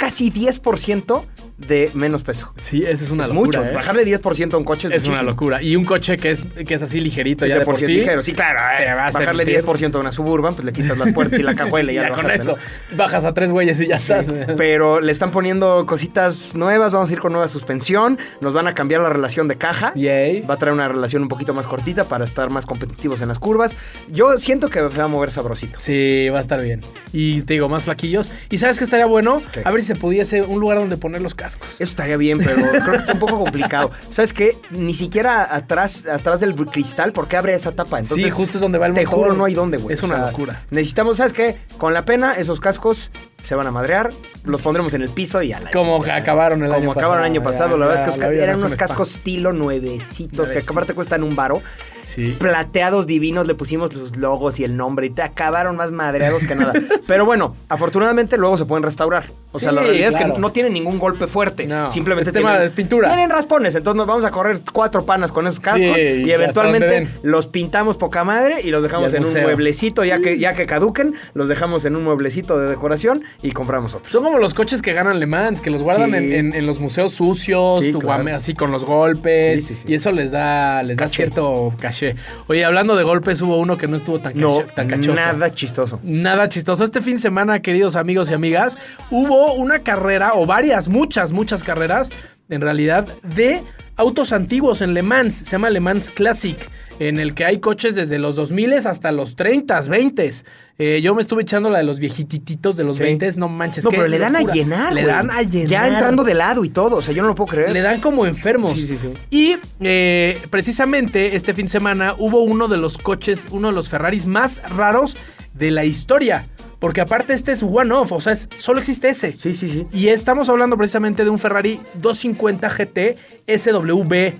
casi 10% de menos peso. Sí, eso es una es locura. mucho. ¿eh? Bajarle 10% a un coche es, Es una locura. Y un coche que es, que es así ligerito ya de por sí. ligero. Sí, claro. se eh, va a bajarle sentir. 10% a una Suburban, pues le quitas las puertas y la cajuela y ya, ya con bajaste, eso ¿no? bajas a tres güeyes y ya estás. Pero le están poniendo cositas nuevas, vamos a ir con nueva suspensión, nos van a cambiar la relación de caja. Yay. Va a traer una relación un poquito más cortita para estar más competitivos en las curvas. Yo siento que se va a mover sabrosito. Sí, va a estar bien. Y te digo, más flaquillos. ¿Y sabes qué estaría bueno? ¿Qué? A ver si se pudiese un lugar donde poner los cascos. Eso estaría bien, pero creo que está un poco complicado. ¿Sabes qué? Ni siquiera atrás, atrás del cristal, porque abre esa tapa. Entonces, sí, justo es donde va el Te motor. juro, no hay dónde, güey. Es O una sea, locura. Necesitamos, ¿sabes qué? Con la pena, esos cascos se van a madrear, los pondremos en el piso y a la Como chingada. acabaron el Como año acabaron el año pasado, pasado. ya, la verdad ya, es que eran unos cascos estilo nuevecitos, que aparte Nuevecitos. cuestan un varo. Sí. Plateados divinos, le pusimos los logos y el nombre y te acabaron más madreados que nada. Pero bueno, afortunadamente luego se pueden restaurar. O sea, Sí, la realidad es que no tienen ningún golpe fuerte. No, Simplemente tema tienen, de pintura. Tienen raspones, entonces nos vamos a correr cuatro panas con esos cascos y eventualmente los pintamos poca madre y los dejamos Y en un mueblecito ya que, ya que caduquen, los dejamos en un mueblecito de decoración y compramos otros. Son como los coches que ganan Le Mans, que los guardan Sí. en, en- en los museos sucios, Sí, tu claro. guame- así con los golpes. Sí, sí, sí. Y eso les da, les da Caché. cierto caché. Oye, hablando de golpes, hubo uno que no estuvo tan, No, tan cachoso. nada chistoso. Nada chistoso. Este fin de semana, queridos amigos y amigas, hubo una carrera, o varias, muchas, muchas carreras, en realidad, de autos antiguos en Le Mans. Se llama Le Mans Classic, en el que hay coches desde los 2000 hasta los 30, 20. Eh, yo me estuve echando la de los viejitititos de los Sí. 20, no manches. No, pero le dan a llenar. Le dan a llenar. Ya entrando de lado y todo. O sea, yo no lo puedo creer. Le dan como enfermos. Sí, sí, sí. Y eh, precisamente este fin de semana hubo uno de los coches, uno de los Ferraris más raros de la historia. Porque aparte este es one-off, o sea, es- solo existe ese. Sí, sí, sí. Y estamos hablando precisamente de un Ferrari 250 GT SWB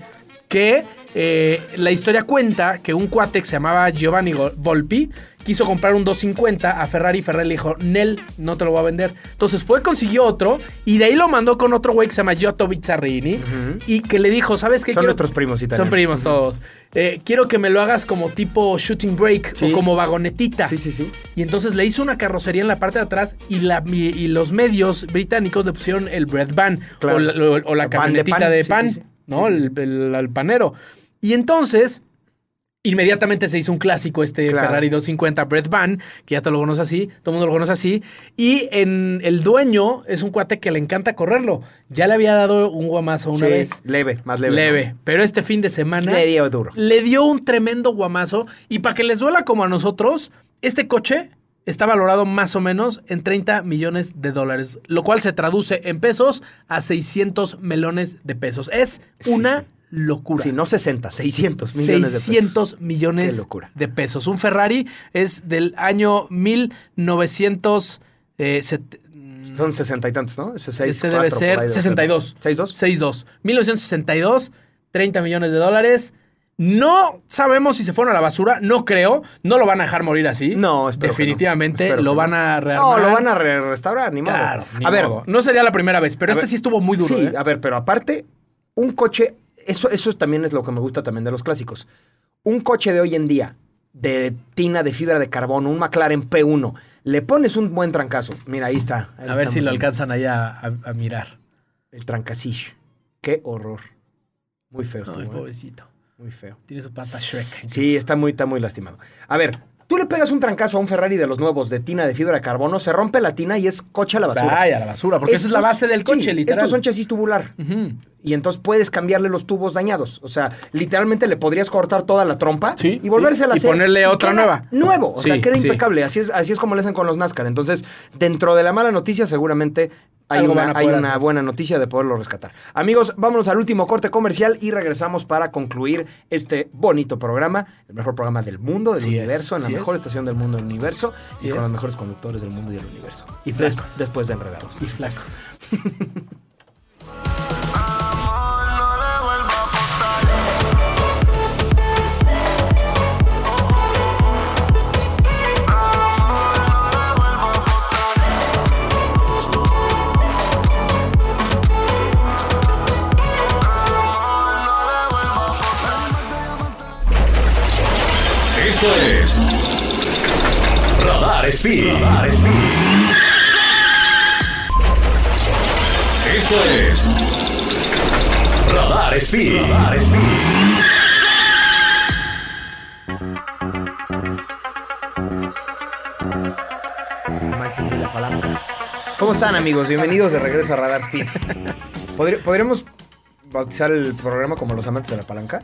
que eh, la historia cuenta que un cuate que se llamaba Giovanni Volpi quiso comprar un 250 a Ferrari y Ferrari le dijo, Nel, no te lo voy a vender. Entonces fue, consiguió otro y de ahí lo mandó con otro güey que se llama Giotto Bizzarrini y que le dijo, ¿sabes qué? Son Quiero- nuestros primos italianos. Son primos todos. Eh, quiero que me lo hagas como tipo shooting break Sí. o como vagonetita. Sí, sí, sí. Y entonces le hizo una carrocería en la parte de atrás y, la, y, y los medios británicos le pusieron el bread van Claro. o la, o- o la El pan de camionetita pan. de pan, sí, sí. ¿no? El- el panero. Y entonces, inmediatamente se hizo un clásico este Claro. Ferrari 250 bread van, que ya te lo conoce así, todo el mundo lo conoce así. Y en el dueño es un cuate que le encanta correrlo. Ya le había dado un guamazo una Sí, vez. Leve, más leve. Leve. ¿no? Pero este fin de semana Le dio duro. le dio un tremendo guamazo. Y para que les duela como a nosotros, este coche está valorado más o menos en 30 millones de dólares, lo cual se traduce en pesos a 600 melones de pesos. Es Sí, una sí. Locura. Sí, no 60, 600 millones de 600 pesos. millones Qué locura. de pesos. Un Ferrari es del año 1900. eh, set- Son sesenta y tantos, ¿no? Ese seis, este debe cuatro, por ser ahí debe 62. 62. 62. 1962, 30 millones de dólares. No sabemos si se fueron a la basura, no creo. No lo van a dejar morir así. No, espero que no. Definitivamente Espero lo que van a rearmar. No, lo van a re- restaurar, ni modo. Claro, ni a ver, modo. No sería la primera vez, pero este ver, sí estuvo muy duro. sí, ¿eh? a ver, pero aparte, un coche, eso, eso también es lo que me gusta también de los clásicos. Un coche de hoy en día, de tina de fibra de carbono, un McLaren P1, le pones un buen trancazo. Mira, ahí está. ahí A ver si lo alcanzan allá a, a mirar. El trancasish. Qué horror. Muy feo Ay, ¿eh? pobrecito. Muy feo. Tiene su pata Shrek. Sí, está muy, está muy lastimado. A ver, tú le pegas un trancazo a un Ferrari de los nuevos de tina de fibra de carbono, se rompe la tina y es coche a la basura. Vaya, a la basura, porque esa es la base del coche, sí, literal. Estos son chasis tubular. Y entonces puedes cambiarle los tubos dañados. O sea, literalmente le podrías cortar toda la trompa Sí, y volvérsela a sí. Y ponerle otra nueva. Nuevo. O sea, queda impecable. Así es, así es como le hacen con los NASCAR. Entonces, dentro de la mala noticia, seguramente hay una, hay buena noticia de poderlo rescatar. Amigos, vámonos al último corte comercial y regresamos para concluir este bonito programa. El mejor programa del mundo, del Sí es, universo, en la mejor es. estación del mundo del universo Sí y con los mejores conductores del mundo y del universo. Y flacos. después de enredados. Y flaco. Esto es Radar Speed. Radar Speed. Esto es Radar Speed. Radar Speed. ¿Cómo están amigos? Bienvenidos de regreso a Radar Speed. ¿Podri- ¿Podríamos bautizar el programa como los amantes de la palanca?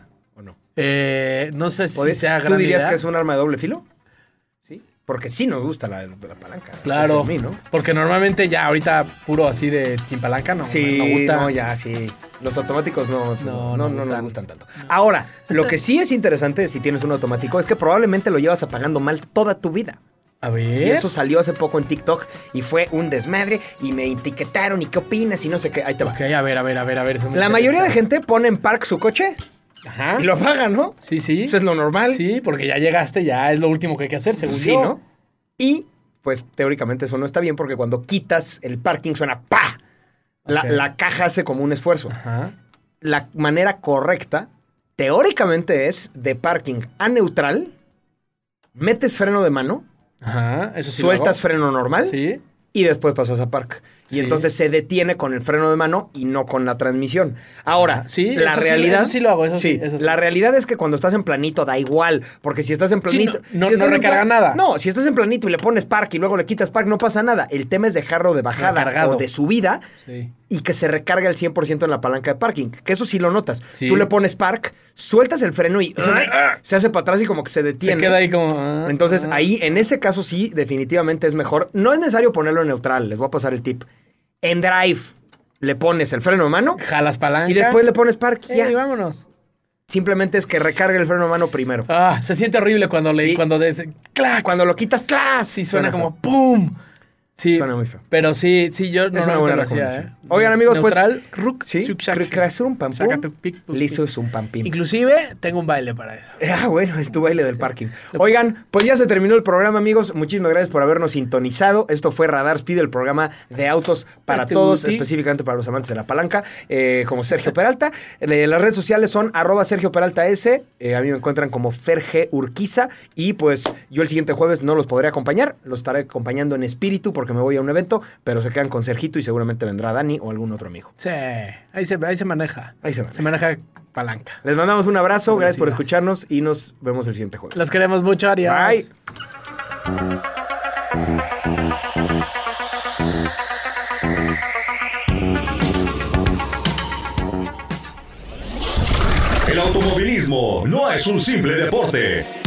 Eh, no sé si ¿Podri- sea ¿Tú gran dirías idea. que es un arma de doble filo? Sí. Porque sí nos gusta la, la palanca. Claro. Mí, ¿no? Porque normalmente ya ahorita puro así de sin palanca no. Sí, no gusta. no, ya, sí. Los automáticos no, pues, No, no, no, no nos gustan. tanto. Ahora, lo que sí es interesante si tienes un automático es que probablemente lo llevas apagando mal toda tu vida. A Y ver. eso salió hace poco en TikTok y fue un desmadre y me etiquetaron y qué opinas y no sé qué. Ahí te va. Ok, a ver, a ver, a ver, a ver. La mayoría de gente pone en park su coche Ajá. y lo apaga, ¿no? Sí, sí. Eso es lo normal. Sí, porque ya llegaste, ya es lo último que hay que hacer, según Sí, yo. ¿no? Y pues teóricamente eso no está bien porque cuando quitas el parking suena ¡pa! La, caja hace como un esfuerzo. Ajá. La manera correcta, teóricamente, es de parking a neutral, metes freno de mano, Ajá. Eso sí sueltas freno normal Sí. y después pasas a park. Y Sí. entonces se detiene con el freno de mano y no con la transmisión. Ahora, Ajá. Sí, la eso sí- realidad. eso sí lo hago, eso sí, eso. La realidad es que cuando estás en planito da igual. Porque si estás en planito. no- no- si no recarga plan- nada. No, si estás en planito y le pones park y luego le quitas park, no pasa nada. El tema es dejarlo de bajada Recargado. o de subida y que se recargue al 100% en la palanca de parking. Que eso sí lo notas. Tú le pones park, sueltas el freno y se hace para atrás y como que se detiene. Se queda ahí como. ah, Entonces ah. ahí, en ese caso sí, definitivamente es mejor. No es necesario ponerlo en neutral, les voy a pasar el tip. En drive le pones el freno de mano Jalas palanca. y después le pones park. y Eh, ya. vámonos. Simplemente es que recargue el freno de mano primero. Ah, se siente horrible cuando le. Sí. Cuando des, ¡clac! Cuando lo quitas, ¡clas! Sí, suena, como ¡pum! Sí. Suena muy feo. Pero sí, sí, yo Es una buena hacía. ¿eh? Oigan, amigos, pues- Neutral, ruk, Sí, crasur un pam pum, Saca tu pic, tu liso es un pam pim. Inclusive, tengo un baile para eso. Ah, bueno, es tu baile del parking. Oigan, pues ya se terminó el programa, amigos. Muchísimas gracias por habernos sintonizado. Esto fue Radar Speed, el programa de autos para todos, específicamente para los amantes de la palanca, eh, como Sergio Peralta. Eh, las redes sociales son arroba Sergio Peralta S. Eh, a mí me encuentran como Ferge Urquiza. Y pues yo el siguiente jueves no los podré acompañar. Los estaré acompañando en espíritu porque me voy a un evento, pero se quedan con Sergito y seguramente vendrá Dani o algún otro amigo. Sí, ahí se, ahí se maneja. Ahí se va. Se maneja palanca. Les mandamos un abrazo, gracias por escucharnos y nos vemos el siguiente jueves. Los queremos mucho, Arias. Bye. El automovilismo no es un simple deporte.